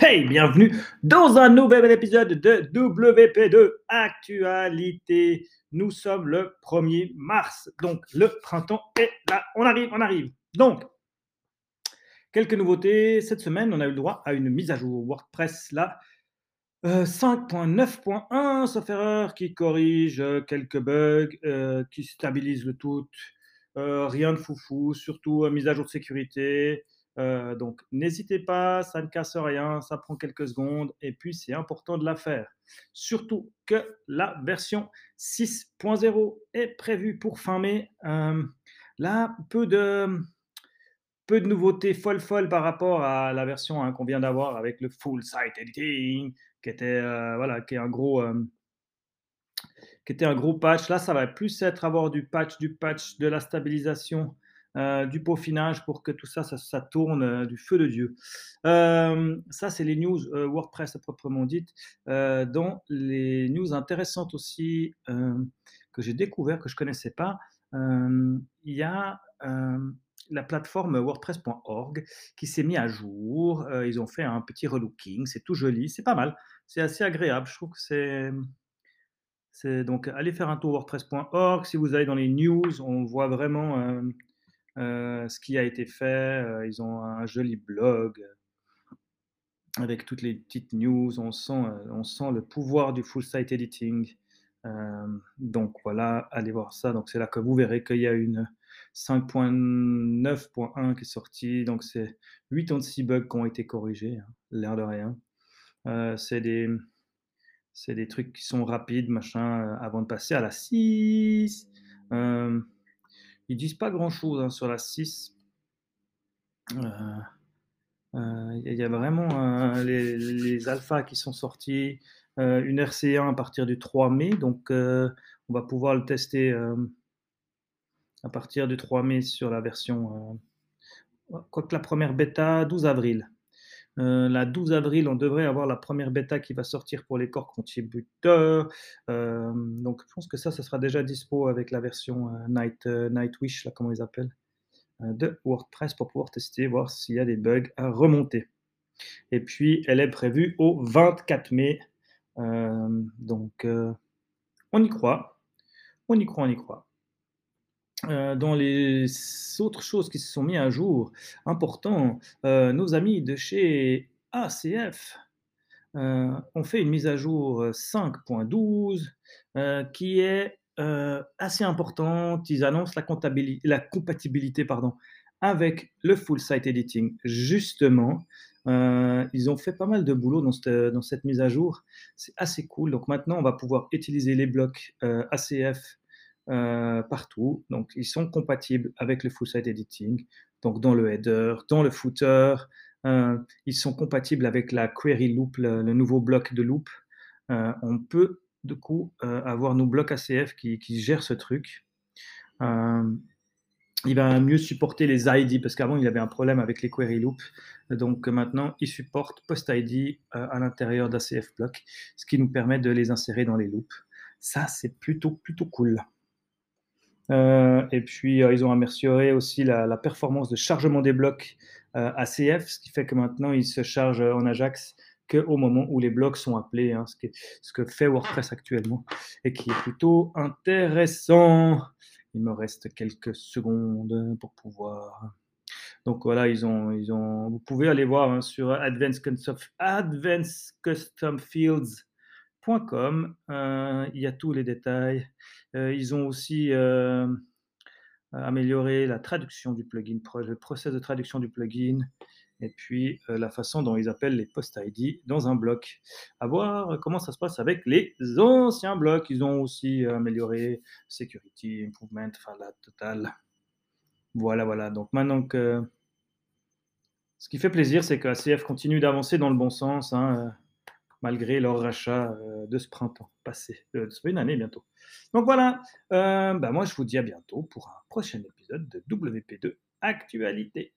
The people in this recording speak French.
Hey, bienvenue dans un nouvel épisode de WP2 Actualité. Nous sommes le 1er mars, donc le printemps est là. On arrive, on arrive. Donc, quelques nouveautés. Cette semaine, on a eu le droit à une mise à jour WordPress là. 5.9.1, sauf erreur, qui corrige euh, quelques bugs, euh, qui stabilise le tout. Euh, rien de foufou, surtout mise à jour de sécurité. Donc, n'hésitez pas, ça ne casse rien, ça prend quelques secondes, et puis c'est important de la faire. Surtout que la version 6.0 est prévue pour fin mai. là, peu de, peu de nouveautés folles folles par rapport à la version hein, qu'on vient d'avoir avec le full site editing, qui était euh, voilà, qui est un gros euh, qui était un gros patch. Là, ça va plus être avoir du patch, du patch, de la stabilisation, euh, du peaufinage pour que tout ça, ça, tourne du feu de Dieu. ça, c'est les news WordPress à proprement dites. dans les news intéressantes aussi que j'ai découvert, que je connaissais pas, il y a la plateforme WordPress.org qui s'est mis à jour. Euh, ils ont fait un petit relooking, c'est tout joli, c'est pas mal, c'est assez agréable. Je trouve que c'est. Donc allez faire un tour WordPress.org. Si vous allez dans les news, on voit vraiment euh, euh, ce qui a été fait. ils ont un joli blog avec toutes les petites news. On sent, on sent le pouvoir du full site editing. donc voilà, allez voir ça. Donc c'est là que vous verrez qu'il y a une 5.9.1 qui est sorti, donc c'est 86 bugs qui ont été corrigés, hein, l'air de rien. Euh, c'est des, des trucs qui sont rapides, machin, euh, avant de passer à la 6. Euh, ils disent pas grand chose hein, sur la 6. Il y, a vraiment les, les, alphas qui sont sortis, une RC1 à partir du 3 mai, donc on va pouvoir le tester à partir du 3 mai sur la version, euh, quoique la première bêta, 12 avril. Euh, la 12 avril, on devrait avoir la première bêta qui va sortir pour les corps contributeurs. Euh, donc, je pense que ça, ça sera déjà dispo avec la version Night, Nightwish, là, comment ils appellent, de WordPress pour pouvoir tester, voir s'il y a des bugs à remonter. Et puis, elle est prévue au 24 mai. donc, on y croit. On y croit, on y croit. Euh, dans les autres choses qui se sont mis à jour, important, euh, nos amis de chez ACF euh, ont fait une mise à jour 5.12 qui est assez importante. Ils annoncent la, la compatibilité pardon, avec le full site editing, justement. ils ont fait pas mal de boulot dans cette, dans cette mise à jour. C'est assez cool. Donc maintenant, on va pouvoir utiliser les blocs ACF euh, partout. Donc, ils sont compatibles avec le full site editing. Donc, dans le header, dans le footer, euh, ils sont compatibles avec la query loop, le, nouveau bloc de loop. Euh, on peut du coup avoir nos blocs ACF qui, qui gèrent ce truc. il va mieux supporter les ID parce qu'avant il avait un problème avec les query loops. Donc maintenant il supporte post ID à l'intérieur d'ACF block, ce qui nous permet de les insérer dans les loops. Ça c'est plutôt plutôt cool. Euh, et puis, euh, ils ont amélioré aussi la, performance de chargement des blocs euh, ACF, ce qui fait que maintenant, ils se chargent en Ajax qu'au moment où les blocs sont appelés, hein, ce, que fait WordPress actuellement, et qui est plutôt intéressant. Il me reste quelques secondes pour pouvoir. Donc voilà, ils ont, ils ont, vous pouvez aller voir hein, sur Advanced Custom Fields euh, il y a tous les détails. Euh, ils ont aussi euh, amélioré la traduction du plugin, le process de traduction du plugin, et puis la façon dont ils appellent les post-ID dans un bloc. À voir comment ça se passe avec les anciens blocs. Ils ont aussi amélioré security, improvement, enfin la totale. Voilà, voilà. Donc maintenant que. Ce qui fait plaisir, c'est que ACF continue d'avancer dans le bon sens. Hein malgré leur rachat euh, de ce printemps passé. Euh, ça fait une année bientôt. Donc voilà, euh, bah moi je vous dis à bientôt pour un prochain épisode de WP2 Actualité.